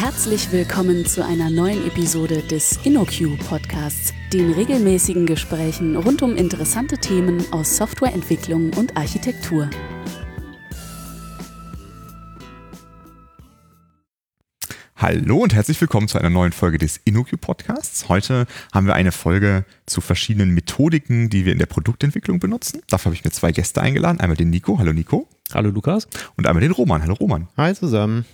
Herzlich willkommen zu einer neuen Episode des InnoQ Podcasts, den regelmäßigen Gesprächen rund um interessante Themen aus Softwareentwicklung und Architektur. Hallo und herzlich willkommen zu einer neuen Folge des InnoQ Podcasts. Heute haben wir eine Folge zu verschiedenen Methodiken, die wir in der Produktentwicklung benutzen. Dafür habe ich mir zwei Gäste eingeladen. Einmal den Nico. Hallo Nico. Hallo Lukas. Und einmal den Roman. Hallo Roman. Hi zusammen.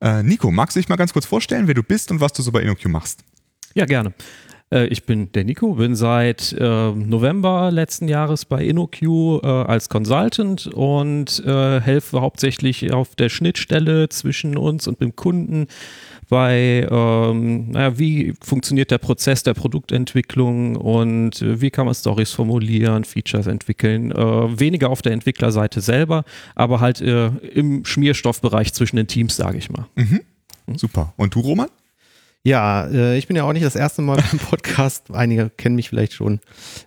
Äh, Nico, magst du dich mal ganz kurz vorstellen, wer du bist und was du so bei InnoQ machst? Ja, gerne. Äh, ich bin der Nico, bin seit äh, November letzten Jahres bei InnoQ äh, als Consultant und äh, helfe hauptsächlich auf der Schnittstelle zwischen uns und dem Kunden bei, ähm, naja, wie funktioniert der Prozess der Produktentwicklung und äh, wie kann man Stories formulieren, Features entwickeln. Äh, weniger auf der Entwicklerseite selber, aber halt im Schmierstoffbereich zwischen den Teams, sage ich mal. Mhm. Super. Und du, Roman? Ja, äh, ich bin ja auch nicht das erste Mal beim Podcast. Einige kennen mich vielleicht schon.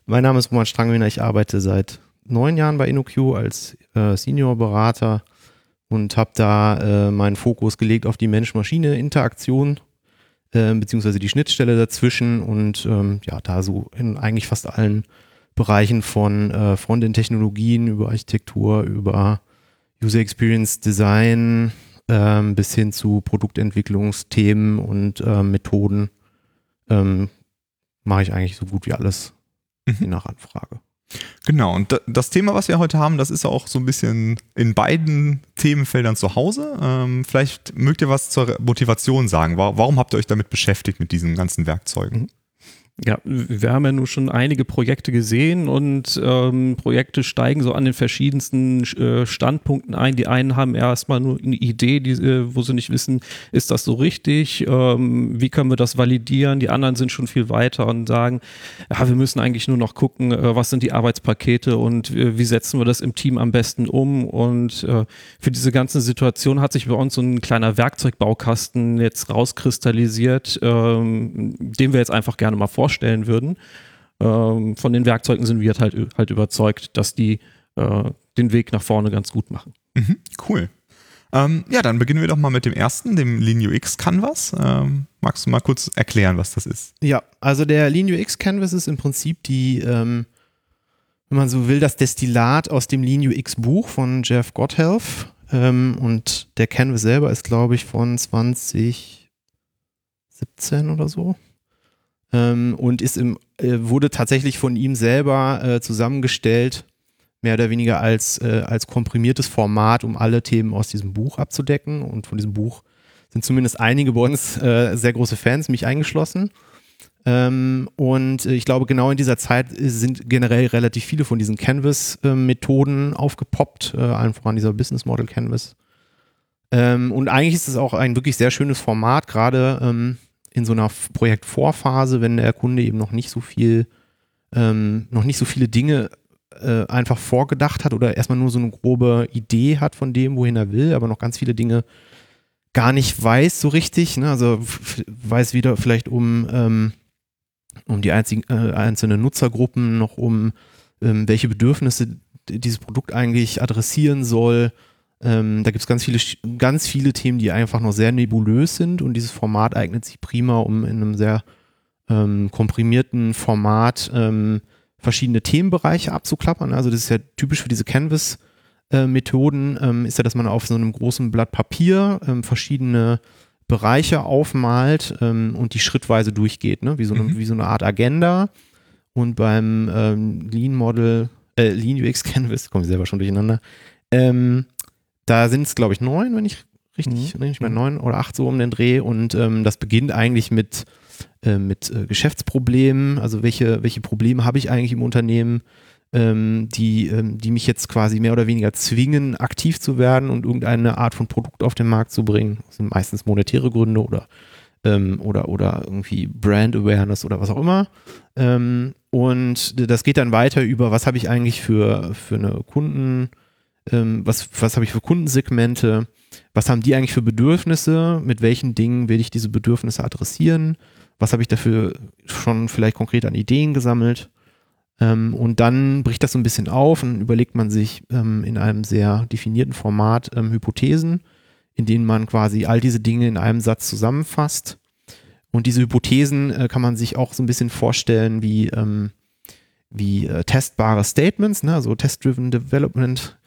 Mein Name ist Roman Strangwiener. Ich arbeite seit neun Jahren bei InnoQ als äh, Senior-Berater und habe da äh, meinen Fokus gelegt auf die Mensch-Maschine-Interaktion äh, beziehungsweise die Schnittstelle dazwischen und ähm, ja, da so in eigentlich fast allen Bereichen von äh, Frontend-Technologien über Architektur, über User Experience Design, ähm, bis hin zu Produktentwicklungsthemen und ähm, Methoden ähm, mache ich eigentlich so gut wie alles mhm. je nach Anfrage. Genau, und das Thema, was wir heute haben, das ist auch so ein bisschen in beiden Themenfeldern zu Hause. Ähm, vielleicht mögt ihr was zur Motivation sagen. Warum habt ihr euch damit beschäftigt, mit diesen ganzen Werkzeugen? Ja, wir haben ja nun schon einige Projekte gesehen und ähm, Projekte steigen so an den verschiedensten äh, Standpunkten ein. Die einen haben erstmal nur eine Idee, die, äh, wo sie nicht wissen, ist das so richtig? Ähm, wie können wir das validieren? Die anderen sind schon viel weiter und sagen, ja, wir müssen eigentlich nur noch gucken, äh, was sind die Arbeitspakete und äh, wie setzen wir das im Team am besten um? Und äh, für diese ganze Situation hat sich bei uns so ein kleiner Werkzeugbaukasten jetzt rauskristallisiert, ähm, den wir jetzt einfach gerne mal vorstellen vorstellen würden. Ähm, von den Werkzeugen sind wir halt, halt überzeugt, dass die äh, den Weg nach vorne ganz gut machen. Mhm, cool. Ähm, ja, dann beginnen wir doch mal mit dem ersten, dem LeanUX Canvas. Ähm, magst du mal kurz erklären, was das ist? Ja, also der LeanUX Canvas ist im Prinzip die, ähm, wenn man so will, das Destillat aus dem LeanUX Buch von Jeff Gotthelf. Ähm, und der Canvas selber ist, glaube ich, von 2017 oder so ähm, und ist im, äh, wurde tatsächlich von ihm selber äh, zusammengestellt, mehr oder weniger als, äh, als komprimiertes Format, um alle Themen aus diesem Buch abzudecken. Und von diesem Buch sind zumindest einige bei uns äh, sehr große Fans, mich eingeschlossen. Ähm, und ich glaube, genau in dieser Zeit sind generell relativ viele von diesen Canvas-Methoden aufgepoppt, äh, allen voran dieser Business Model Canvas. Ähm, und eigentlich ist es auch ein wirklich sehr schönes Format, gerade ähm, in so einer Projektvorphase, wenn der Kunde eben noch nicht so viel, ähm, noch nicht so viele Dinge äh, einfach vorgedacht hat oder erstmal nur so eine grobe Idee hat von dem, wohin er will, aber noch ganz viele Dinge gar nicht weiß so richtig. Ne? Also weiß wieder vielleicht um, ähm, um die einzigen, äh, einzelnen Nutzergruppen, noch um ähm, welche Bedürfnisse dieses Produkt eigentlich adressieren soll. Ähm, da gibt es ganz viele, ganz viele Themen, die einfach noch sehr nebulös sind und dieses Format eignet sich prima, um in einem sehr ähm, komprimierten Format ähm, verschiedene Themenbereiche abzuklappern. Also das ist ja typisch für diese Canvas-Methoden, ähm, ist ja, dass man auf so einem großen Blatt Papier ähm, verschiedene Bereiche aufmalt ähm, und die schrittweise durchgeht, ne? wie, so eine, mhm. wie so eine Art Agenda. Und beim Lean Model, äh, Lean UX Canvas, komme ich selber schon durcheinander, ähm, da sind es, glaube ich, neun, wenn ich richtig, mhm. ich meine neun oder acht so um den Dreh. Und ähm, das beginnt eigentlich mit, äh, mit äh, Geschäftsproblemen. Also welche, welche Probleme habe ich eigentlich im Unternehmen, ähm, die, ähm, die mich jetzt quasi mehr oder weniger zwingen, aktiv zu werden und irgendeine Art von Produkt auf den Markt zu bringen. Das sind meistens monetäre Gründe oder ähm, oder, oder irgendwie Brand Awareness oder was auch immer. Und das geht dann weiter über, was habe ich eigentlich für, für eine Kunden, ähm, was, was habe ich für Kundensegmente, was haben die eigentlich für Bedürfnisse, mit welchen Dingen will ich diese Bedürfnisse adressieren, was habe ich dafür schon vielleicht konkret an Ideen gesammelt. Ähm, und dann bricht das so ein bisschen auf und überlegt man sich ähm, in einem sehr definierten Format ähm, Hypothesen, in denen man quasi all diese Dinge in einem Satz zusammenfasst. Und diese Hypothesen äh, kann man sich auch so ein bisschen vorstellen wie, ähm, wie äh, testbare Statements, ne? also Test-Driven Development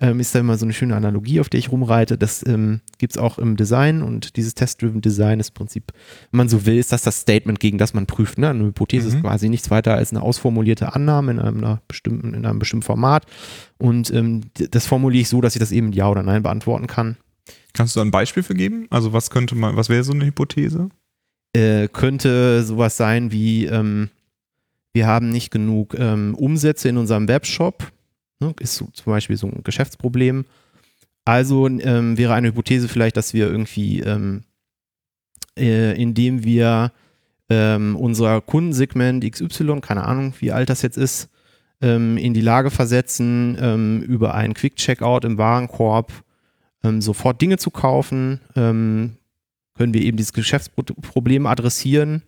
ähm, ist da immer so eine schöne Analogie, auf der ich rumreite. Das ähm, gibt es auch im Design und dieses Test-Driven Design ist im Prinzip, wenn man so will, ist das das Statement, gegen das man prüft. Ne? Eine Hypothese Mhm. ist quasi nichts weiter als eine ausformulierte Annahme in einem, einer bestimmten, in einem bestimmten Format und ähm, das formuliere ich so, dass ich das eben mit Ja oder Nein beantworten kann. Kannst du da ein Beispiel für geben? Also was könnte man, was wäre so eine Hypothese? Äh, könnte sowas sein wie, ähm, wir haben nicht genug ähm, Umsätze in unserem Webshop, ne? ist zum Beispiel so ein Geschäftsproblem. Also ähm, wäre eine Hypothese vielleicht, dass wir irgendwie, ähm, äh, indem wir ähm, unser Kundensegment XY, keine Ahnung, wie alt das jetzt ist, ähm, in die Lage versetzen, ähm, über einen Quick-Checkout im Warenkorb ähm, sofort Dinge zu kaufen, können wir eben dieses Geschäftsproblem adressieren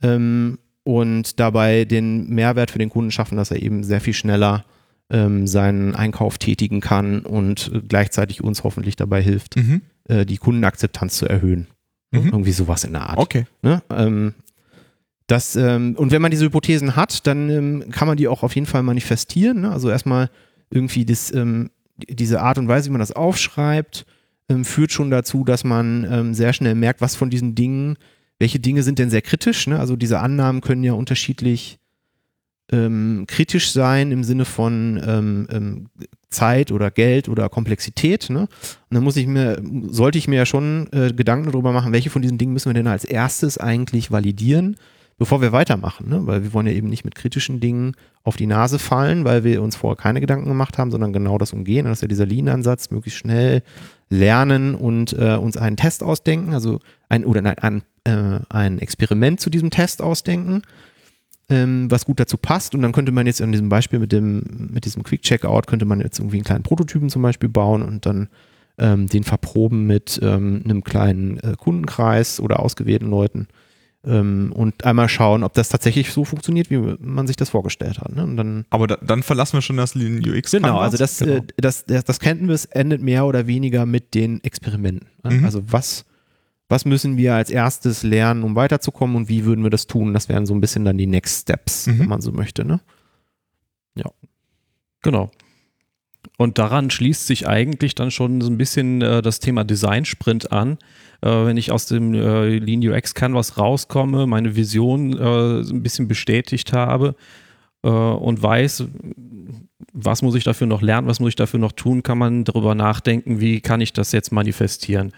und dabei den Mehrwert für den Kunden schaffen, dass er eben sehr viel schneller ähm, seinen Einkauf tätigen kann und äh, gleichzeitig uns hoffentlich dabei hilft, Mhm. äh, die Kundenakzeptanz zu erhöhen. Mhm. Irgendwie sowas in der Art. Okay. Ne? Ähm, das, ähm, und wenn man diese Hypothesen hat, dann ähm, kann man die auch auf jeden Fall manifestieren. Ne? Also erstmal irgendwie das, ähm, die- diese Art und Weise, wie man das aufschreibt, ähm, führt schon dazu, dass man sehr schnell merkt, was von diesen Dingen, welche Dinge sind denn sehr kritisch. Ne? Also diese Annahmen können ja unterschiedlich ähm, kritisch sein im Sinne von ähm, ähm, Zeit oder Geld oder Komplexität. Ne? Und dann muss ich mir, sollte ich mir ja schon äh, Gedanken darüber machen, welche von diesen Dingen müssen wir denn als erstes eigentlich validieren, bevor wir weitermachen. Ne? Weil wir wollen ja eben nicht mit kritischen Dingen auf die Nase fallen, weil wir uns vorher keine Gedanken gemacht haben, sondern genau das umgehen. Das ist ja dieser Lean-Ansatz, möglichst schnell lernen und äh, uns einen Test ausdenken, also ein oder nein, ein, äh, ein Experiment zu diesem Test ausdenken ähm, was gut dazu passt. Und dann könnte man jetzt an diesem Beispiel mit dem, mit diesem Quick Checkout, könnte man jetzt irgendwie einen kleinen Prototypen zum Beispiel bauen und dann ähm, den verproben mit ähm, einem kleinen äh, Kundenkreis oder ausgewählten Leuten ähm, und einmal schauen, ob das tatsächlich so funktioniert, wie man sich das vorgestellt hat. Ne? Und dann Aber da, dann verlassen wir schon das Lean UX. Genau, Canvas. also das, Genau. äh, das, das, das Canvas endet mehr oder weniger mit den Experimenten. Ne? Mhm. Also was, was müssen wir als erstes lernen, um weiterzukommen und wie würden wir das tun? Das wären so ein bisschen dann die Next Steps, Mhm. wenn man so möchte. Ne? Genau. Und daran schließt sich eigentlich dann schon so ein bisschen äh, das Thema Design Sprint an. Äh, wenn ich aus dem äh, Lean UX Canvas rauskomme, meine Vision äh, ein bisschen bestätigt habe äh, und weiß, was muss ich dafür noch lernen, was muss ich dafür noch tun, kann man darüber nachdenken, wie kann ich das jetzt manifestieren.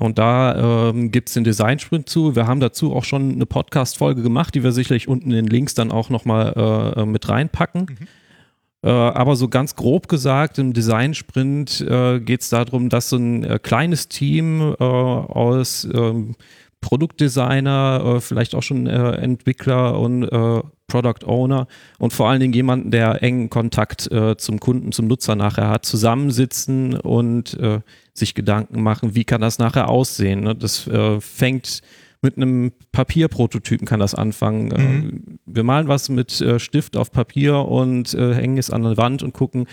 Und da ähm, gibt es den Design Sprint zu. Wir haben dazu auch schon eine Podcast-Folge gemacht, die wir sicherlich unten in den Links dann auch nochmal äh, mit reinpacken. Äh, aber so ganz grob gesagt, im Design-Sprint äh, geht es darum, dass so ein äh, kleines Team äh, aus ähm, Produktdesigner, äh, vielleicht auch schon äh, Entwickler und äh, Product Owner und vor allen Dingen jemanden, der engen Kontakt äh, zum Kunden, zum Nutzer nachher hat, zusammensitzen und äh, sich Gedanken machen, wie kann das nachher aussehen. Ne? Das äh, fängt mit einem Papierprototypen kann das anfangen. Äh, wir malen was mit äh, Stift auf Papier und äh, hängen es an der Wand und gucken,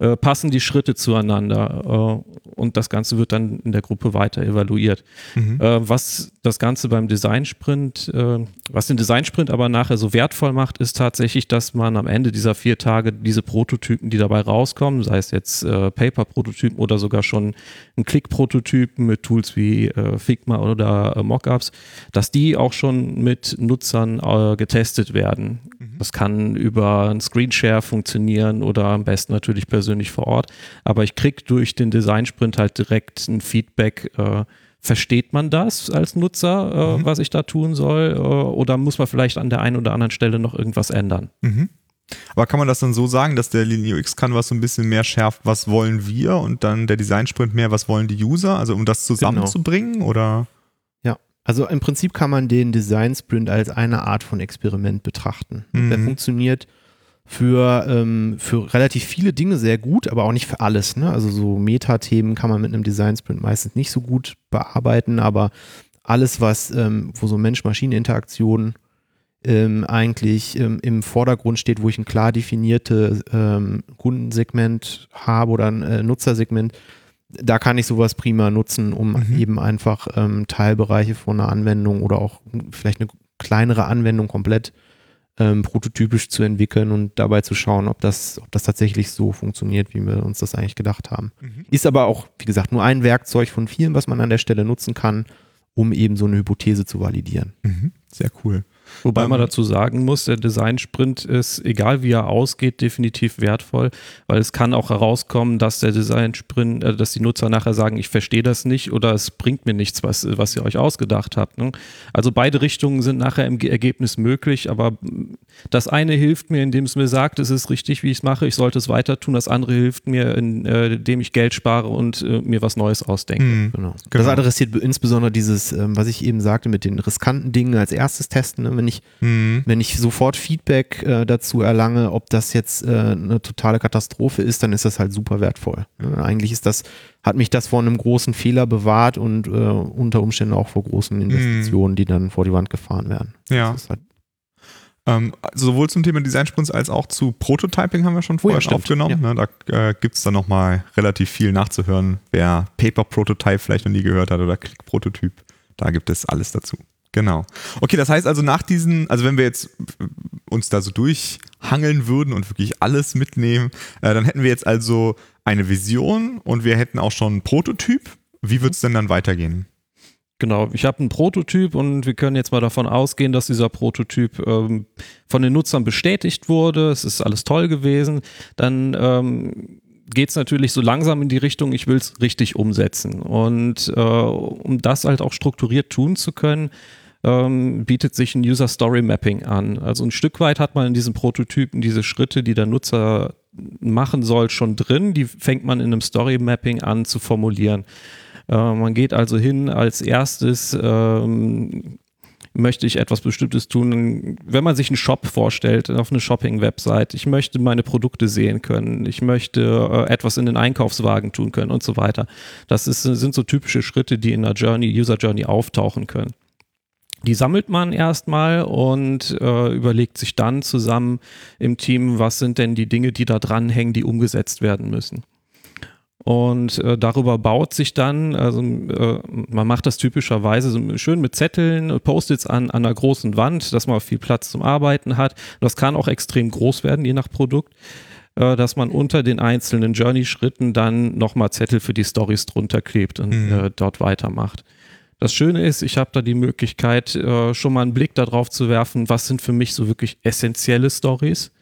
äh, passen die Schritte zueinander. Äh, und das Ganze wird dann in der Gruppe weiter evaluiert. Mhm. Äh, was das Ganze beim Design-Sprint, äh, was den Design-Sprint aber nachher so wertvoll macht, ist tatsächlich, dass man am Ende dieser vier Tage diese Prototypen, die dabei rauskommen, sei es jetzt äh, Paper-Prototypen oder sogar schon ein Click-Prototypen mit Tools wie Figma oder Mockups, dass die auch schon mit Nutzern getestet werden. Das kann über ein Screenshare funktionieren oder am besten natürlich persönlich vor Ort. Aber ich kriege durch den Design-Sprint halt direkt ein Feedback, äh, versteht man das als Nutzer, äh, was ich da tun soll? Äh, oder muss man vielleicht an der einen oder anderen Stelle noch irgendwas ändern? Mhm. Aber kann man das dann so sagen, dass der Lean UX Canvas so ein bisschen mehr schärft, was wollen wir und dann der Design Sprint mehr, was wollen die User? Also um das zusammenzubringen oder? Also im Prinzip kann man den Design Sprint als eine Art von Experiment betrachten. Mhm. Der funktioniert für, ähm, für relativ viele Dinge sehr gut, aber auch nicht für alles. Ne? Also so Metathemen kann man mit einem Design Sprint meistens nicht so gut bearbeiten, aber alles, was, ähm, wo so Mensch-Maschine-Interaktion ähm, eigentlich ähm, im Vordergrund steht, wo ich ein klar definiertes ähm, Kundensegment habe oder ein äh, Nutzersegment, da kann ich sowas prima nutzen, um Mhm. eben einfach ähm, Teilbereiche von einer Anwendung oder auch vielleicht eine kleinere Anwendung komplett ähm, prototypisch zu entwickeln und dabei zu schauen, ob das, ob das tatsächlich so funktioniert, wie wir uns das eigentlich gedacht haben. Mhm. Ist aber auch, wie gesagt, nur ein Werkzeug von vielen, was man an der Stelle nutzen kann, um eben so eine Hypothese zu validieren. Mhm. Sehr cool. Wobei man Ähm, dazu sagen muss, der Design-Sprint ist, egal wie er ausgeht, definitiv wertvoll, weil es kann auch herauskommen, dass der Design-Sprint, äh, dass die Nutzer nachher sagen, ich verstehe das nicht oder es bringt mir nichts, was, was ihr euch ausgedacht habt. Ne? Also beide Richtungen sind nachher im Ge- Ergebnis möglich, aber das eine hilft mir, indem es mir sagt, es ist richtig, wie ich es mache, ich sollte es weiter tun. Das andere hilft mir, in, äh, indem ich Geld spare und äh, mir was Neues ausdenke. Mhm. Genau. Genau. Das adressiert insbesondere dieses, ähm, was ich eben sagte, mit den riskanten Dingen als erstes testen. Ne? Wenn ich Mhm. Wenn ich sofort Feedback äh, dazu erlange, ob das jetzt äh, eine totale Katastrophe ist, dann ist das halt super wertvoll. Ne? Eigentlich ist das, hat mich das vor einem großen Fehler bewahrt und äh, unter Umständen auch vor großen Investitionen, die dann vor die Wand gefahren werden. Ja. Halt, Ähm, also sowohl zum Thema Designsprints als auch zu Prototyping haben wir schon Oh ja, vorher stimmt. aufgenommen. Ne? Da äh, gibt es dann nochmal relativ viel nachzuhören. Wer Paper Prototype vielleicht noch nie gehört hat oder Click Prototyp, da gibt es alles dazu. Genau. Okay, das heißt also nach diesen, also wenn wir jetzt äh, uns da so durchhangeln würden und wirklich alles mitnehmen, äh, dann hätten wir jetzt also eine Vision und wir hätten auch schon einen Prototyp. Wie wird es denn dann weitergehen? Genau, ich habe einen Prototyp und wir können jetzt mal davon ausgehen, dass dieser Prototyp ähm, von den Nutzern bestätigt wurde. Es ist alles toll gewesen. Dann ähm, geht es natürlich so langsam in die Richtung, ich will es richtig umsetzen. Und äh, um das halt auch strukturiert tun zu können, ähm, bietet sich ein User Story Mapping an. Also ein Stück weit hat man in diesem Prototypen diese Schritte, die der Nutzer machen soll, schon drin. Die fängt man in einem Story Mapping an zu formulieren. Äh, man geht also hin als erstes, ähm, möchte ich etwas Bestimmtes tun. Wenn man sich einen Shop vorstellt, auf eine Shopping-Website, ich möchte meine Produkte sehen können, ich möchte äh, etwas in den Einkaufswagen tun können und so weiter. Das ist, sind so typische Schritte, die in der Journey, User Journey auftauchen können. Die sammelt man erstmal und äh, überlegt sich dann zusammen im Team, was sind denn die Dinge, die da dranhängen, die umgesetzt werden müssen. Und äh, darüber baut sich dann, also äh, man macht das typischerweise so schön mit Zetteln, Post-its an, an einer großen Wand, dass man viel Platz zum Arbeiten hat. Das kann auch extrem groß werden, je nach Produkt, äh, dass man unter den einzelnen Journey-Schritten dann nochmal Zettel für die Stories drunter klebt und Mhm. äh, dort weitermacht. Das Schöne ist, ich habe da die Möglichkeit, äh, schon mal einen Blick darauf zu werfen, was sind für mich so wirklich essentielle Stories.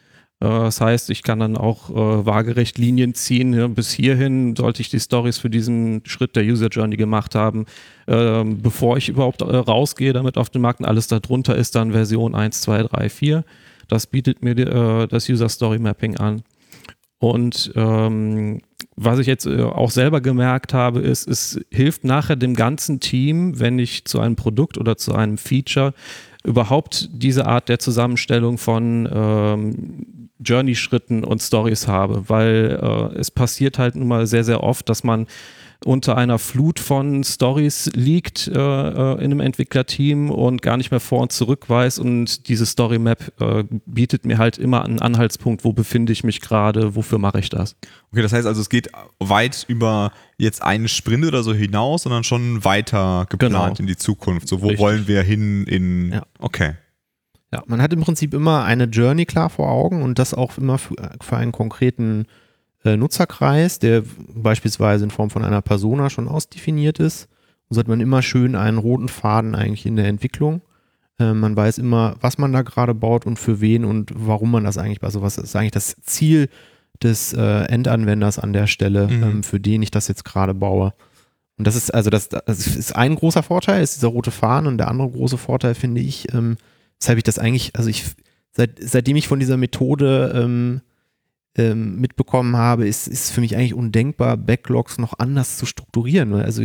Äh, Das heißt, ich kann dann auch äh, waagerecht Linien ziehen. Ja, bis hierhin sollte ich die Stories für diesen Schritt der User Journey gemacht haben, ähm, bevor ich überhaupt äh, rausgehe damit auf den Markt. Und alles darunter ist dann Version 1, 2, 3, 4. Das bietet mir äh, das User Story Mapping an. Und ähm, was ich jetzt äh, auch selber gemerkt habe, ist, es hilft nachher dem ganzen Team, wenn ich zu einem Produkt oder zu einem Feature überhaupt diese Art der Zusammenstellung von ähm, Journey-Schritten und Stories habe, weil äh, es passiert halt nun mal sehr, sehr oft, dass man unter einer Flut von Stories liegt äh, äh, in einem Entwicklerteam und gar nicht mehr vor und zurück weiß und diese Story Map äh, bietet mir halt immer einen Anhaltspunkt, wo befinde ich mich gerade, wofür mache ich das. Okay, das heißt also, es geht weit über jetzt einen Sprint oder so hinaus, sondern schon weiter geplant Genau. in die Zukunft. So, wo Richtig. wollen wir hin in. Ja. Okay. Ja, man hat im Prinzip immer eine Journey klar vor Augen und das auch immer für, für einen konkreten Nutzerkreis, der beispielsweise in Form von einer Persona schon ausdefiniert ist. Und so hat man immer schön einen roten Faden eigentlich in der Entwicklung. Äh, man weiß immer, was man da gerade baut und für wen und warum man das eigentlich, also was ist eigentlich das Ziel des äh, Endanwenders an der Stelle, Mhm. ähm, für den ich das jetzt gerade baue. Und das ist also das, das ist ein großer Vorteil, ist dieser rote Faden und der andere große Vorteil finde ich, ähm, weshalb ich das eigentlich, also ich, seit, seitdem ich von dieser Methode ähm, ähm, mitbekommen habe, ist, ist für mich eigentlich undenkbar, Backlogs noch anders zu strukturieren. Also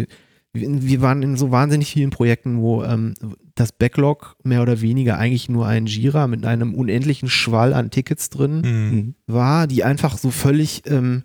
wir, waren in so wahnsinnig vielen Projekten, wo ähm, das Backlog mehr oder weniger eigentlich nur ein Jira mit einem unendlichen Schwall an Tickets drin Mhm. war, die einfach so völlig, ähm,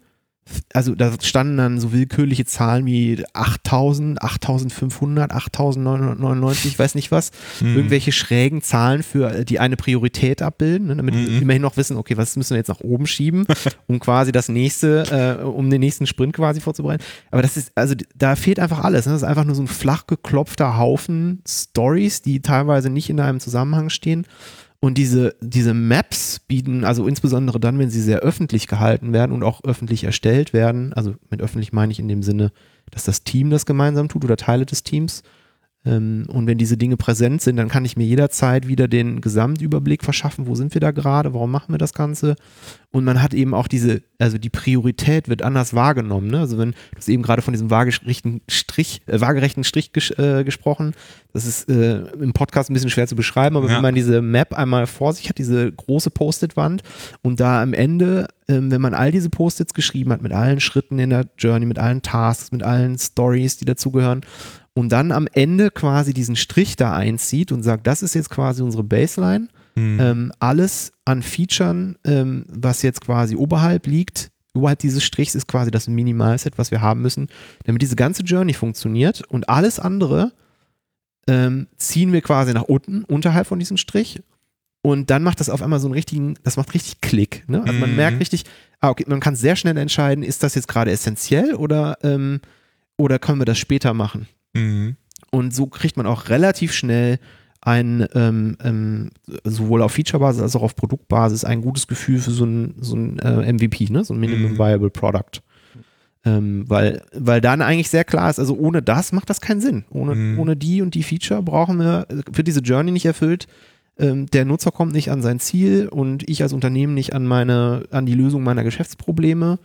also da standen dann so willkürliche Zahlen wie 8000, 8500, 8999, ich weiß nicht was, Mhm. irgendwelche schrägen Zahlen für äh, die eine Priorität abbilden, ne, damit wir Mhm. immerhin noch wissen, okay, was müssen wir jetzt nach oben schieben, um quasi das nächste, äh, um den nächsten Sprint quasi vorzubereiten. Aber das ist, also da fehlt einfach alles. Ne? Das ist einfach nur so ein flach geklopfter Haufen Stories, die teilweise nicht in einem Zusammenhang stehen. Und diese, diese Maps bieten, also insbesondere dann, wenn sie sehr öffentlich gehalten werden und auch öffentlich erstellt werden, also mit öffentlich meine ich in dem Sinne, dass das Team das gemeinsam tut oder Teile des Teams. Ähm, und wenn diese Dinge präsent sind, dann kann ich mir jederzeit wieder den Gesamtüberblick verschaffen, wo sind wir da gerade, warum machen wir das Ganze. Und man hat eben auch diese, also die Priorität wird anders wahrgenommen. Ne? Also wenn du hast eben gerade von diesem waagerechten Strich, äh, waagerechten Strich ges äh, gesprochen, das ist äh, im Podcast ein bisschen schwer zu beschreiben, aber Ja. wenn man diese Map einmal vor sich hat, diese große Post-it-Wand und da am Ende, ähm, wenn man all diese Post-its geschrieben hat, mit allen Schritten in der Journey, mit allen Tasks, mit allen Stories, die dazugehören, und dann am Ende quasi diesen Strich da einzieht und sagt, das ist jetzt quasi unsere Baseline. Mhm. Ähm, alles an Featuren, ähm, was jetzt quasi oberhalb liegt, oberhalb dieses Strichs ist quasi das Minimalset, was wir haben müssen, damit diese ganze Journey funktioniert und alles andere ähm, ziehen wir quasi nach unten, unterhalb von diesem Strich. Und dann macht das auf einmal so einen richtigen, das macht richtig Klick. Ne? Also man Mhm. merkt richtig, ah, okay, man kann sehr schnell entscheiden, ist das jetzt gerade essentiell oder, ähm, oder können wir das später machen? Mhm. Und so kriegt man auch relativ schnell ein, ähm, ähm, sowohl auf Feature-Basis als auch auf Produktbasis ein gutes Gefühl für so ein, so ein äh, MVP, ne? so ein Minimum Mhm. Viable Product. Ähm, weil, weil dann eigentlich sehr klar ist, also ohne das macht das keinen Sinn. Ohne, Mhm. ohne die und die Feature brauchen wir, wird diese Journey nicht erfüllt. Ähm, der Nutzer kommt nicht an sein Ziel und ich als Unternehmen nicht an meine, an die Lösung meiner Geschäftsprobleme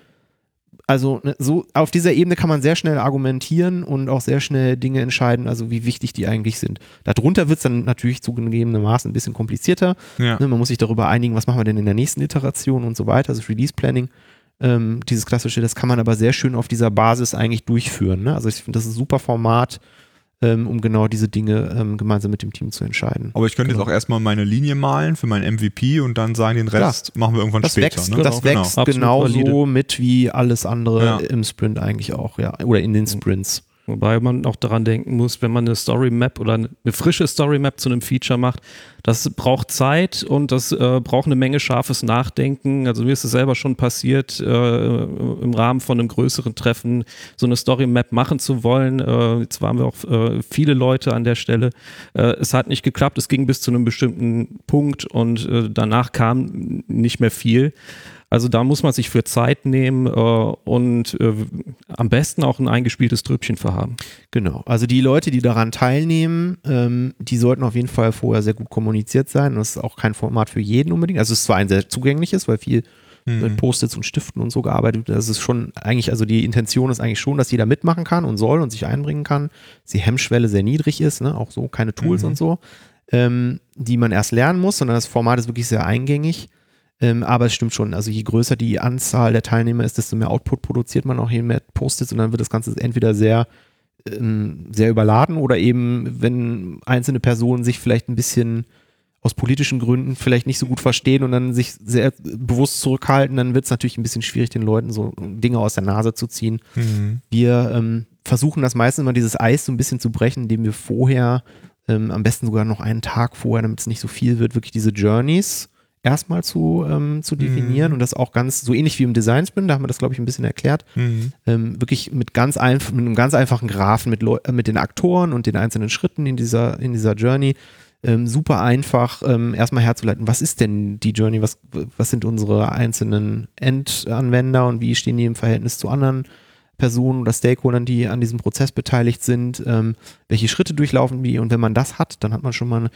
also ne, so auf dieser Ebene kann man sehr schnell argumentieren und auch sehr schnell Dinge entscheiden, also wie wichtig die eigentlich sind. Darunter wird es dann natürlich zugegebenermaßen ein bisschen komplizierter. Ja. Ne, man muss sich darüber einigen, was machen wir denn in der nächsten Iteration und so weiter, also Release Planning. Ähm, dieses klassische, das kann man aber sehr schön auf dieser Basis eigentlich durchführen. Ne? Also ich finde, das ist ein super Format, ähm, um genau diese Dinge ähm, gemeinsam mit dem Team zu entscheiden. Aber ich könnte Genau. jetzt auch erstmal meine Linie malen für meinen MVP und dann sagen, den Rest machen wir irgendwann Das später. wächst, ne? das Genau. wächst genauso valide. mit wie alles andere Ja. im Sprint eigentlich auch, ja. Oder in den Sprints. Wobei man auch daran denken muss, wenn man eine Story Map oder eine frische Story Map zu einem Feature macht, das braucht Zeit und das äh, braucht eine Menge scharfes Nachdenken. Also mir ist es selber schon passiert, äh, im Rahmen von einem größeren Treffen so eine Story Map machen zu wollen. Äh, jetzt waren wir auch äh, viele Leute an der Stelle. Äh, es hat nicht geklappt, es ging bis zu einem bestimmten Punkt und äh, danach kam nicht mehr viel. Also da muss man sich für Zeit nehmen äh, und äh, am besten auch ein eingespieltes Trübchen für haben. Genau. Also die Leute, die daran teilnehmen, ähm, die sollten auf jeden Fall vorher sehr gut kommuniziert sein. Und das ist auch kein Format für jeden unbedingt. Also es ist zwar ein sehr zugängliches, weil viel mit Mhm. Post-its und Stiften und so gearbeitet wird. Das ist schon eigentlich, also die Intention ist eigentlich schon, dass jeder mitmachen kann und soll und sich einbringen kann. Dass die Hemmschwelle sehr niedrig ist, ne? auch so keine Tools Mhm. und so, ähm, die man erst lernen muss, sondern das Format ist wirklich sehr eingängig. Ähm, aber es stimmt schon, also je größer die Anzahl der Teilnehmer ist, desto mehr Output produziert man auch, je mehr Post-its und dann wird das Ganze entweder sehr, ähm, sehr überladen oder eben, wenn einzelne Personen sich vielleicht ein bisschen aus politischen Gründen vielleicht nicht so gut verstehen und dann sich sehr bewusst zurückhalten, dann wird es natürlich ein bisschen schwierig, den Leuten so Dinge aus der Nase zu ziehen. Mhm. Wir ähm, versuchen das meistens immer dieses Eis so ein bisschen zu brechen, indem wir vorher, ähm, am besten sogar noch einen Tag vorher, damit es nicht so viel wird, wirklich diese Journeys erstmal zu, ähm, zu definieren Mhm. und das auch ganz, so ähnlich wie im Design Sprint, da haben wir das, glaube ich, ein bisschen erklärt, Mhm. ähm, wirklich mit ganz einf mit einem ganz einfachen Graphen mit, Leu- äh, mit den Aktoren und den einzelnen Schritten in dieser, in dieser Journey. Ähm, super einfach ähm, erstmal herzuleiten, was ist denn die Journey, was, was sind unsere einzelnen Endanwender und wie stehen die im Verhältnis zu anderen Personen oder Stakeholdern, die an diesem Prozess beteiligt sind, ähm, welche Schritte durchlaufen die und wenn man das hat, dann hat man schon mal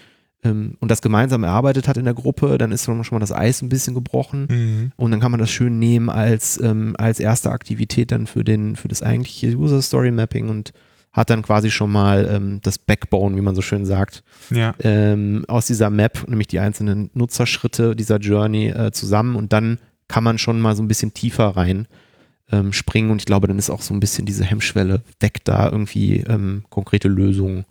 ähm, und das gemeinsam erarbeitet hat in der Gruppe, dann ist schon mal das Eis ein bisschen gebrochen. Mhm. Und dann kann man das schön nehmen als, ähm, als erste Aktivität dann für, den, für das eigentliche User Story Mapping und hat dann quasi schon mal ähm, das Backbone, wie man so schön sagt, Ja. ähm, aus dieser Map, nämlich die einzelnen Nutzerschritte dieser Journey äh, zusammen und dann kann man schon mal so ein bisschen tiefer rein ähm, springen und ich glaube, dann ist auch so ein bisschen diese Hemmschwelle weg, da irgendwie ähm, konkrete Lösungen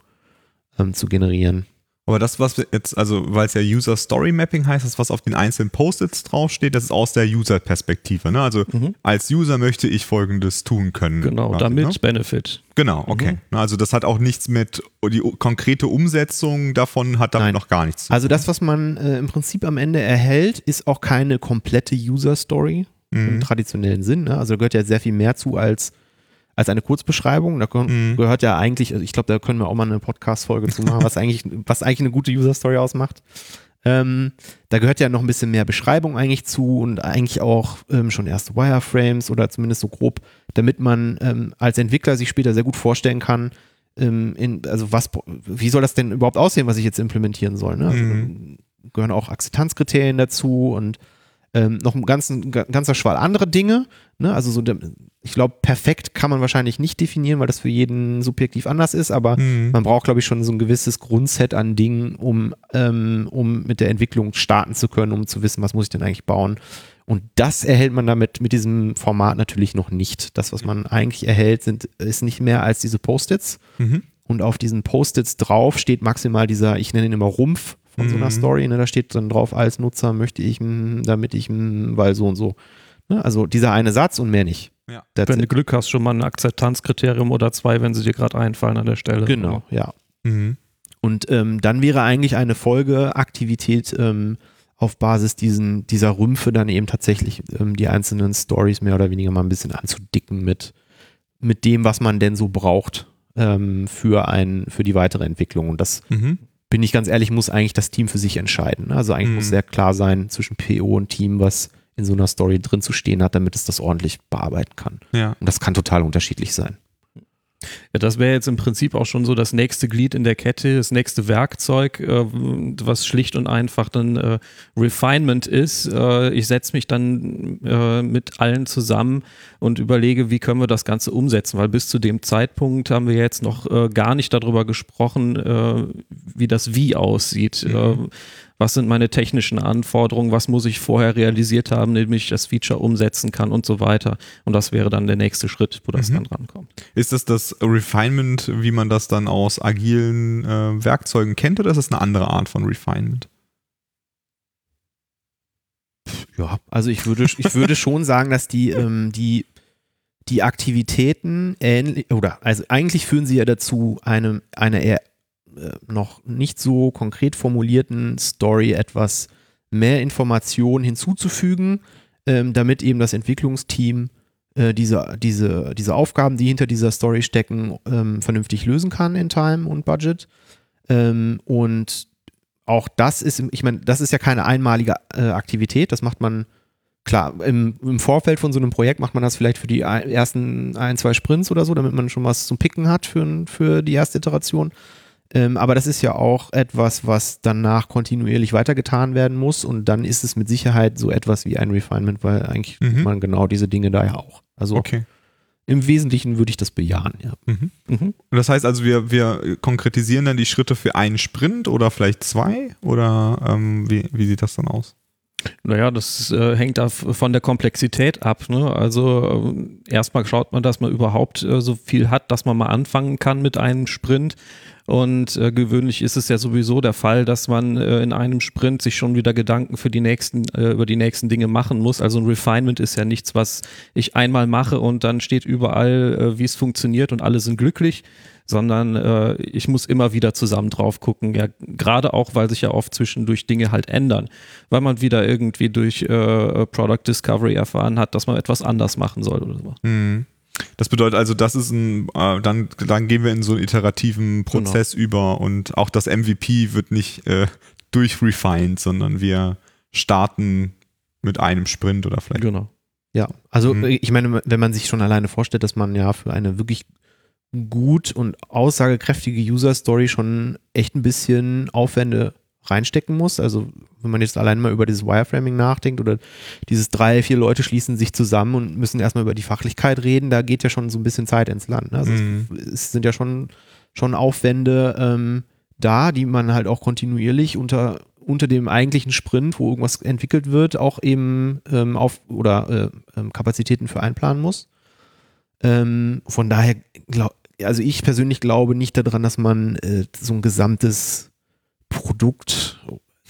ähm, zu generieren. Aber das, was wir jetzt, also weil es ja User Story Mapping heißt, das, was auf den einzelnen Post-its draufsteht, das ist aus der User-Perspektive. Ne? Also Mhm. als User möchte ich folgendes tun können. Genau, quasi, damit Ne? Benefit. Genau, okay. Also das hat auch nichts mit, die konkrete Umsetzung davon hat damit Nein. noch gar nichts zu tun. Also das, was man äh, im Prinzip am Ende erhält, ist auch keine komplette User-Story im Mhm. traditionellen Sinn. Ne? Also da gehört ja sehr viel mehr zu als, als eine Kurzbeschreibung. Da Mhm. gehört ja eigentlich, also ich glaube, da können wir auch mal eine Podcast-Folge zu machen, was eigentlich, was eigentlich eine gute User-Story ausmacht. Ähm, da gehört ja noch ein bisschen mehr Beschreibung eigentlich zu und eigentlich auch ähm, schon erste Wireframes oder zumindest so grob, damit man ähm, als Entwickler sich später sehr gut vorstellen kann, ähm, in, also was, wie soll das denn überhaupt aussehen, was ich jetzt implementieren soll. Ne? Also, Mhm. gehören auch Akzeptanzkriterien dazu und ähm, noch ein ganzen, ga- ganzer Schwall andere Dinge. Ne? Also so, ich glaube, perfekt kann man wahrscheinlich nicht definieren, weil das für jeden subjektiv anders ist, aber Mhm. man braucht, glaube ich, schon so ein gewisses Grundset an Dingen, um, ähm, um mit der Entwicklung starten zu können, um zu wissen, was muss ich denn eigentlich bauen. Und das erhält man damit mit diesem Format natürlich noch nicht. Das, was man eigentlich erhält, sind, ist nicht mehr als diese Post-its. Mhm. Und auf diesen Post-its drauf steht maximal dieser, ich nenne ihn immer Rumpf von so einer Mhm. Story. Ne? Da steht dann drauf, als Nutzer möchte ich, mm, damit ich, mm, weil so und so. Ne? Also dieser eine Satz und mehr nicht. Ja. Wenn du it. Glück hast, schon mal ein Akzeptanzkriterium oder zwei, wenn sie dir gerade einfallen an der Stelle. Genau, ja. Mhm. Und ähm, dann wäre eigentlich eine Folgeaktivität ähm, auf Basis diesen, dieser Rümpfe dann eben tatsächlich ähm, die einzelnen Stories mehr oder weniger mal ein bisschen anzudicken mit, mit dem, was man denn so braucht ähm, für, ein, für die weitere Entwicklung. Und das Mhm. Bin ich ganz ehrlich, muss eigentlich das Team für sich entscheiden. ne? Also eigentlich Mhm. muss sehr klar sein zwischen PO und Team, was in so einer Story drin zu stehen hat, damit es das ordentlich bearbeiten kann. Ja. Und das kann total unterschiedlich sein. Ja, das wäre jetzt im Prinzip auch schon so das nächste Glied in der Kette, das nächste Werkzeug, äh, was schlicht und einfach dann äh, Refinement ist. Äh, ich setze mich dann äh, mit allen zusammen und überlege, wie können wir das Ganze umsetzen, weil bis zu dem Zeitpunkt haben wir jetzt noch äh, gar nicht darüber gesprochen, äh, wie das Wie aussieht. Äh, was sind meine technischen Anforderungen, was muss ich vorher realisiert haben, damit ich das Feature umsetzen kann und so weiter. Und das wäre dann der nächste Schritt, wo das Mhm. dann rankommt. Ist das das Refinement, wie man das dann aus agilen äh, Werkzeugen kennt, oder ist das eine andere Art von Refinement? Ja, also ich würde, ich würde schon sagen, dass die, ähm, die, die Aktivitäten ähnlich, oder also eigentlich führen sie ja dazu, eine, eine eher noch nicht so konkret formulierten Story etwas mehr Informationen hinzuzufügen, ähm, damit eben das Entwicklungsteam äh, diese, diese, diese Aufgaben, die hinter dieser Story stecken, ähm, vernünftig lösen kann in Time und Budget. Ähm, und auch das ist, ich meine, das ist ja keine einmalige äh, Aktivität, das macht man, klar, im, im Vorfeld von so einem Projekt macht man das vielleicht für die ersten ein, zwei Sprints oder so, damit man schon was zum Picken hat für, für die erste Iteration. Ähm, aber das ist ja auch etwas, was danach kontinuierlich weitergetan werden muss und dann ist es mit Sicherheit so etwas wie ein Refinement, weil eigentlich Mhm. man genau diese Dinge da ja auch. Also Okay. im Wesentlichen würde ich das bejahen, ja. Mhm. Mhm. Das heißt also, wir, wir konkretisieren dann die Schritte für einen Sprint oder vielleicht zwei? Oder ähm, wie, wie sieht das dann aus? Naja, das äh, hängt da von der Komplexität ab. Ne? Also äh, erstmal schaut man, dass man überhaupt äh, so viel hat, dass man mal anfangen kann mit einem Sprint. Und äh, gewöhnlich ist es ja sowieso der Fall, dass man äh, in einem Sprint sich schon wieder Gedanken für die nächsten, äh, über die nächsten Dinge machen muss. Also ein Refinement ist ja nichts, was ich einmal mache und dann steht überall, äh, wie es funktioniert und alle sind glücklich, sondern äh, ich muss immer wieder zusammen drauf gucken. Ja, gerade auch, weil sich ja oft zwischendurch Dinge halt ändern, weil man wieder irgendwie durch äh, Product Discovery erfahren hat, dass man etwas anders machen soll oder so. Mhm. Das bedeutet also, das ist ein, äh, dann, dann gehen wir in so einen iterativen Prozess über und auch das MVP wird nicht äh, durchrefined, sondern wir starten mit einem Sprint oder vielleicht. Genau. Ja, also Mhm. ich meine, wenn man sich schon alleine vorstellt, dass man ja für eine wirklich gut und aussagekräftige User-Story schon echt ein bisschen Aufwände reinstecken muss. Also wenn man jetzt allein mal über dieses Wireframing nachdenkt oder dieses drei, vier Leute schließen sich zusammen und müssen erstmal über die Fachlichkeit reden, da geht ja schon so ein bisschen Zeit ins Land. Ne? Also Mhm. es, sind ja schon, schon Aufwände ähm, da, die man halt auch kontinuierlich unter, unter dem eigentlichen Sprint, wo irgendwas entwickelt wird, auch eben ähm, auf oder äh, ähm, Kapazitäten für einplanen muss. Ähm, von daher, glaub, also ich persönlich glaube nicht daran, dass man äh, so ein gesamtes Produkt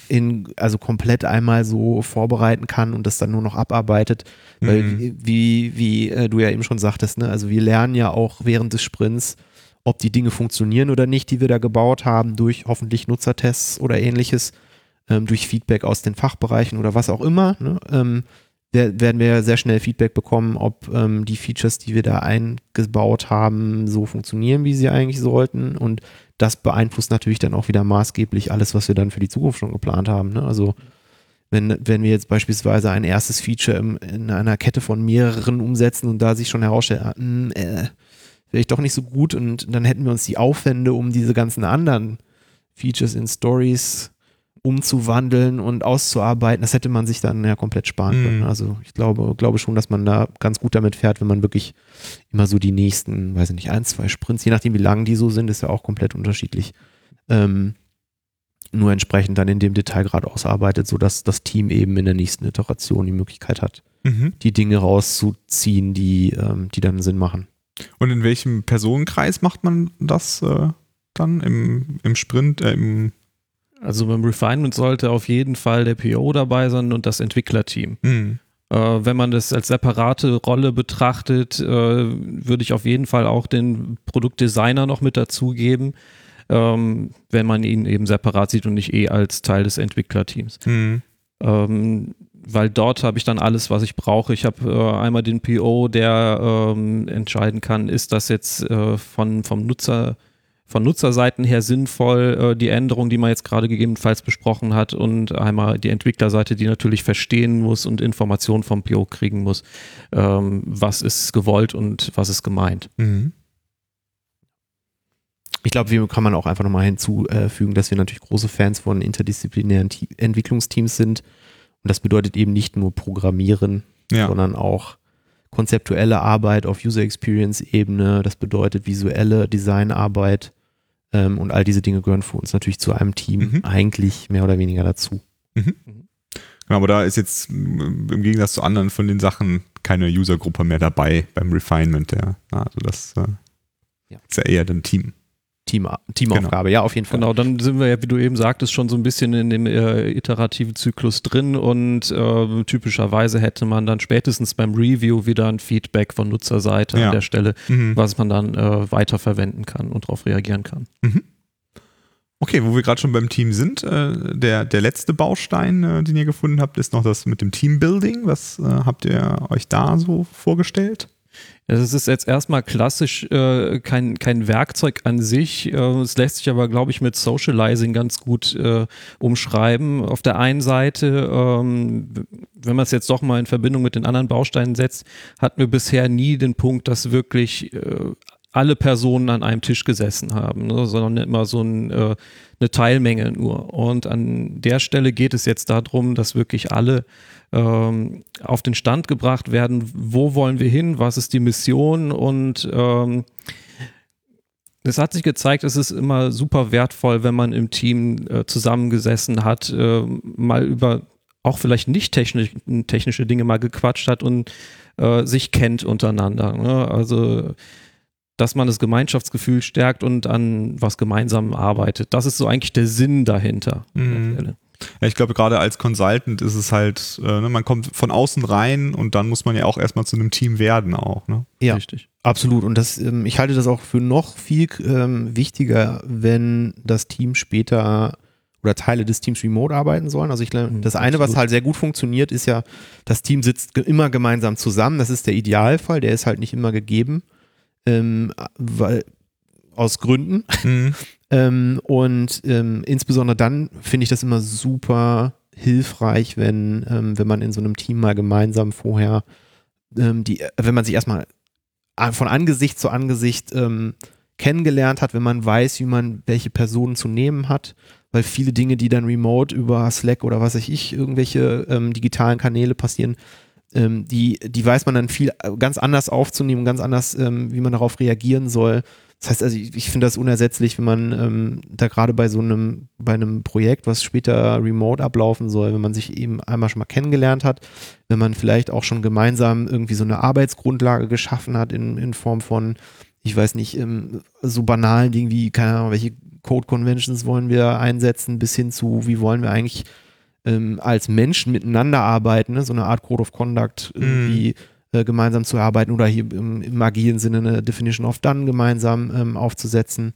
in, also komplett einmal so vorbereiten kann und das dann nur noch abarbeitet. Weil Mhm. wie, wie äh, du ja eben schon sagtest, ne, also wir lernen ja auch während des Sprints, ob die Dinge funktionieren oder nicht, die wir da gebaut haben, durch hoffentlich Nutzertests oder ähnliches, ähm, durch Feedback aus den Fachbereichen oder was auch immer. Ne, ähm, werden wir sehr schnell Feedback bekommen, ob ähm, die Features, die wir da eingebaut haben, so funktionieren, wie sie eigentlich sollten. Und das beeinflusst natürlich dann auch wieder maßgeblich alles, was wir dann für die Zukunft schon geplant haben. Ne? Also wenn, wenn wir jetzt beispielsweise ein erstes Feature im, in einer Kette von mehreren umsetzen und da sich schon herausstellt, ah, hm, äh, vielleicht doch nicht so gut und dann hätten wir uns die Aufwände, um diese ganzen anderen Features in Stories umzuwandeln und auszuarbeiten, das hätte man sich dann ja komplett sparen Mhm. können. Also ich glaube, glaube schon, dass man da ganz gut damit fährt, wenn man wirklich immer so die nächsten, weiß ich nicht, ein, zwei Sprints, je nachdem wie lang die so sind, ist ja auch komplett unterschiedlich, ähm, nur entsprechend dann in dem Detailgrad ausarbeitet, sodass das Team eben in der nächsten Iteration die Möglichkeit hat, Mhm. die Dinge rauszuziehen, die, ähm, die dann Sinn machen. Und in welchem Personenkreis macht man das äh, dann im, im Sprint, äh, im Also beim Refinement sollte auf jeden Fall der PO dabei sein und das Entwicklerteam. Mhm. Äh, wenn man das als separate Rolle betrachtet, äh, würde ich auf jeden Fall auch den Produktdesigner noch mit dazugeben, ähm, wenn man ihn eben separat sieht und nicht eh als Teil des Entwicklerteams. Mhm. Ähm, weil dort habe ich dann alles, was ich brauche. Ich habe äh, einmal den PO, der ähm, entscheiden kann, ist das jetzt äh, von, vom Nutzer, von Nutzerseiten her sinnvoll, äh, die Änderung, die man jetzt gerade gegebenenfalls besprochen hat, und einmal die Entwicklerseite, die natürlich verstehen muss und Informationen vom PO kriegen muss, ähm, was ist gewollt und was ist gemeint. Mhm. Ich glaube, wir kann man auch einfach nochmal hinzufügen, dass wir natürlich große Fans von interdisziplinären Te Entwicklungsteams sind. Und das bedeutet eben nicht nur Programmieren, Ja. sondern auch konzeptuelle Arbeit auf User Experience Ebene. Das bedeutet visuelle Designarbeit. Ähm, und all diese Dinge gehören für uns natürlich zu einem Team Mhm. eigentlich mehr oder weniger dazu. Genau, aber da ist jetzt mm, im Gegensatz zu anderen von den Sachen keine Usergruppe mehr dabei beim Refinement. Ja. Also das äh, Ja. ist ja eher ein Team. Team Teamaufgabe, ja, auf jeden Fall. Genau, dann sind wir ja, wie du eben sagtest, schon so ein bisschen in dem äh, iterativen Zyklus drin und äh, typischerweise hätte man dann spätestens beim Review wieder ein Feedback von Nutzerseite Ja. an der Stelle, Mhm. was man dann äh, weiterverwenden kann und darauf reagieren kann. Okay, wo wir gerade schon beim Team sind, äh, der, der letzte Baustein, äh, den ihr gefunden habt, ist noch das mit dem Teambuilding. Was äh, habt ihr euch da so vorgestellt? Es ist jetzt erstmal klassisch äh, kein, kein Werkzeug an sich. Äh, es lässt sich aber, glaube ich, mit Socializing ganz gut äh, umschreiben. Auf der einen Seite, ähm, wenn man es jetzt doch mal in Verbindung mit den anderen Bausteinen setzt, hatten wir bisher nie den Punkt, dass wirklich äh, alle Personen an einem Tisch gesessen haben, ne, sondern immer so ein, äh, eine Teilmenge nur. Und an der Stelle geht es jetzt darum, dass wirklich alle ähm, auf den Stand gebracht werden, wo wollen wir hin, was ist die Mission und ähm, es hat sich gezeigt, es ist immer super wertvoll, wenn man im Team äh, zusammengesessen hat, äh, mal über auch vielleicht nicht technisch, technische Dinge mal gequatscht hat und äh, sich kennt untereinander. Ne? Also dass man das Gemeinschaftsgefühl stärkt und an was gemeinsam arbeitet. Das ist so eigentlich der Sinn dahinter. Mhm. Ja, ich glaube, gerade als Consultant ist es halt, äh, ne, man kommt von außen rein und dann muss man ja auch erstmal zu einem Team werden auch. Ne? Ja. Richtig. Absolut. Und das, ähm, ich halte das auch für noch viel ähm, wichtiger, wenn das Team später oder Teile des Teams remote arbeiten sollen. Also ich glaube, Mhm, das eine, was halt sehr gut funktioniert, ist ja, das Team sitzt ge- immer gemeinsam zusammen. Das ist der Idealfall, der ist halt nicht immer gegeben. Ähm, weil aus Gründen. Mhm. Ähm, und ähm, insbesondere dann finde ich das immer super hilfreich, wenn, ähm, wenn man in so einem Team mal gemeinsam vorher ähm, die, wenn man sich erstmal von Angesicht zu Angesicht ähm, kennengelernt hat, wenn man weiß, wie man welche Personen zu nehmen hat, weil viele Dinge, die dann remote über Slack oder was weiß ich, irgendwelche ähm, digitalen Kanäle passieren, die, die weiß man dann viel äh, ganz anders aufzunehmen, ganz anders, ähm, wie man darauf reagieren soll. Das heißt, also ich, ich finde das unersetzlich, wenn man ähm, da gerade bei so einem, bei einem Projekt, was später remote ablaufen soll, wenn man sich eben einmal schon mal kennengelernt hat, wenn man vielleicht auch schon gemeinsam irgendwie so eine Arbeitsgrundlage geschaffen hat in, in Form von, ich weiß nicht, ähm, so banalen Dingen wie, keine Ahnung, welche Code Conventions wollen wir einsetzen, bis hin zu, wie wollen wir eigentlich ähm, als Menschen miteinander arbeiten, ne? so eine Art Code of Conduct irgendwie äh, gemeinsam zu arbeiten oder hier im, im agilen Sinne eine Definition of Done gemeinsam ähm, aufzusetzen.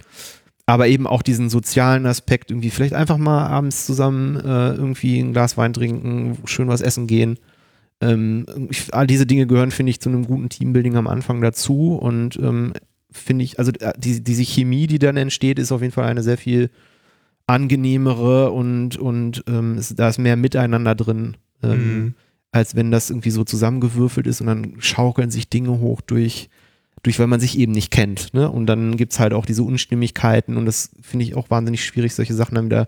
Aber eben auch diesen sozialen Aspekt, irgendwie vielleicht einfach mal abends zusammen äh, irgendwie ein Glas Wein trinken, schön was essen gehen. Ähm, ich, all diese Dinge gehören, finde ich, zu einem guten Teambuilding am Anfang dazu und ähm, finde ich, also äh, die, diese Chemie, die dann entsteht, ist auf jeden Fall eine sehr viel angenehmere und, und ähm, es, da ist mehr Miteinander drin, ähm, Mhm. Als wenn das irgendwie so zusammengewürfelt ist und dann schaukeln sich Dinge hoch durch, durch weil man sich eben nicht kennt. Ne? Und dann gibt es halt auch diese Unstimmigkeiten und das finde ich auch wahnsinnig schwierig, solche Sachen dann wieder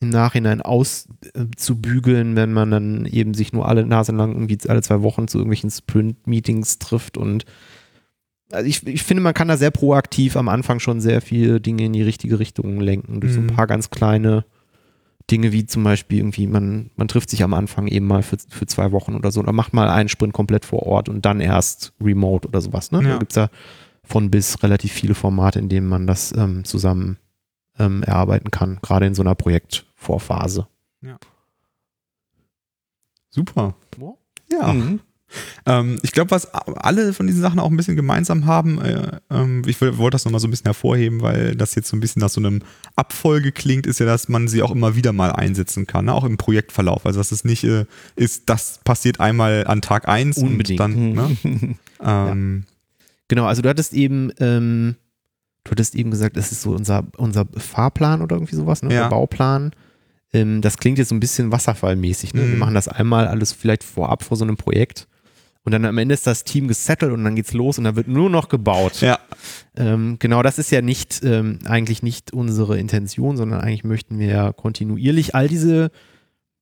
im Nachhinein auszubügeln, wenn man dann eben sich nur alle Nase lang irgendwie alle zwei Wochen zu irgendwelchen Sprint-Meetings trifft und also ich, ich finde, man kann da sehr proaktiv am Anfang schon sehr viele Dinge in die richtige Richtung lenken, durch so ein Mhm. paar ganz kleine Dinge wie zum Beispiel irgendwie, man, man trifft sich am Anfang eben mal für, für zwei Wochen oder so oder macht mal einen Sprint komplett vor Ort und dann erst remote oder sowas. Ne? Ja. Da gibt es ja von bis relativ viele Formate, in denen man das ähm, zusammen ähm, erarbeiten kann, gerade in so einer Projektvorphase. Super. Ja. Mhm. Ähm, ich glaube, was alle von diesen Sachen auch ein bisschen gemeinsam haben, äh, ähm, ich wollte das nochmal so ein bisschen hervorheben, weil das jetzt so ein bisschen nach so einem Abfolge klingt, ist ja, dass man sie auch immer wieder mal einsetzen kann, ne? auch im Projektverlauf. Also dass es nicht äh, ist, das passiert einmal an Tag eins Unbedingt. und dann, ne? ähm, Genau, also du hattest eben, ähm, du hattest eben gesagt, das ist so unser, unser Fahrplan oder irgendwie sowas, ne? Ja. Bauplan. Ähm, das klingt jetzt so ein bisschen wasserfallmäßig. Ne? Wir Mhm. machen das einmal alles vielleicht vorab vor so einem Projekt. Und dann am Ende ist das Team gesettelt und dann geht's los und dann wird nur noch gebaut. ja. Ähm, genau, das ist ja nicht, ähm, eigentlich nicht unsere Intention, sondern eigentlich möchten wir ja kontinuierlich all diese,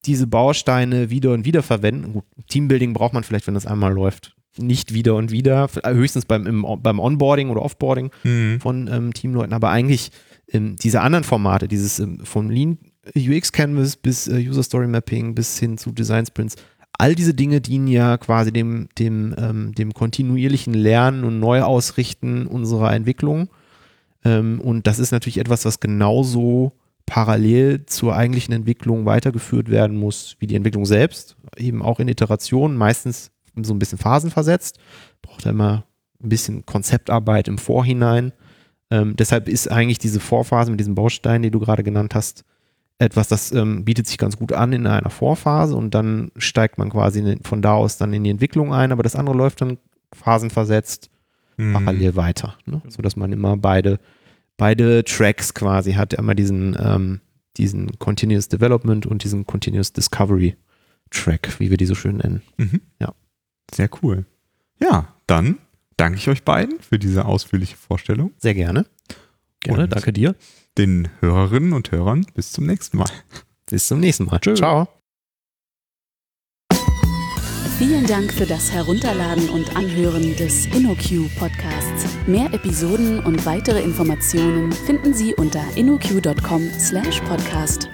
diese Bausteine wieder und wieder verwenden. Gut, Teambuilding braucht man vielleicht, wenn das einmal läuft, nicht wieder und wieder, höchstens beim, im, beim Onboarding oder Offboarding Mhm. von ähm, Teamleuten, aber eigentlich ähm, diese anderen Formate, dieses ähm, vom Lean UX Canvas bis äh, User Story Mapping bis hin zu Design Sprints, all diese Dinge dienen ja quasi dem, dem, ähm, dem kontinuierlichen Lernen und Neuausrichten unserer Entwicklung. Ähm, und das ist natürlich etwas, was genauso parallel zur eigentlichen Entwicklung weitergeführt werden muss, wie die Entwicklung selbst, eben auch in Iterationen, meistens so ein bisschen phasenversetzt, braucht immer ein bisschen Konzeptarbeit im Vorhinein. Ähm, deshalb ist eigentlich diese Vorphase mit diesen Bausteinen, die du gerade genannt hast, etwas, das ähm, bietet sich ganz gut an in einer Vorphase und dann steigt man quasi in, von da aus dann in die Entwicklung ein, aber das andere läuft dann phasenversetzt Mhm. parallel weiter, ne? sodass man immer beide, beide Tracks quasi hat, einmal diesen, ähm, diesen Continuous Development und diesen Continuous Discovery Track, wie wir die so schön nennen. Mhm. Ja. Sehr cool. Ja, dann danke ich euch beiden für diese ausführliche Vorstellung. Sehr gerne. Gerne, Und danke dir. Den Hörerinnen und Hörern bis zum nächsten Mal. Bis zum nächsten Mal. Tschö. Ciao. Vielen Dank für das Herunterladen und Anhören des InnoQ Podcasts. Mehr Episoden und weitere Informationen finden Sie unter innoq.com/podcast.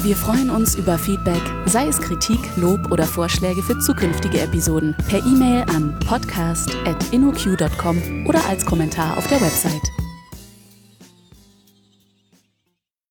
Wir freuen uns über Feedback, sei es Kritik, Lob oder Vorschläge für zukünftige Episoden, per E-Mail an podcast@innoq.com oder als Kommentar auf der Website.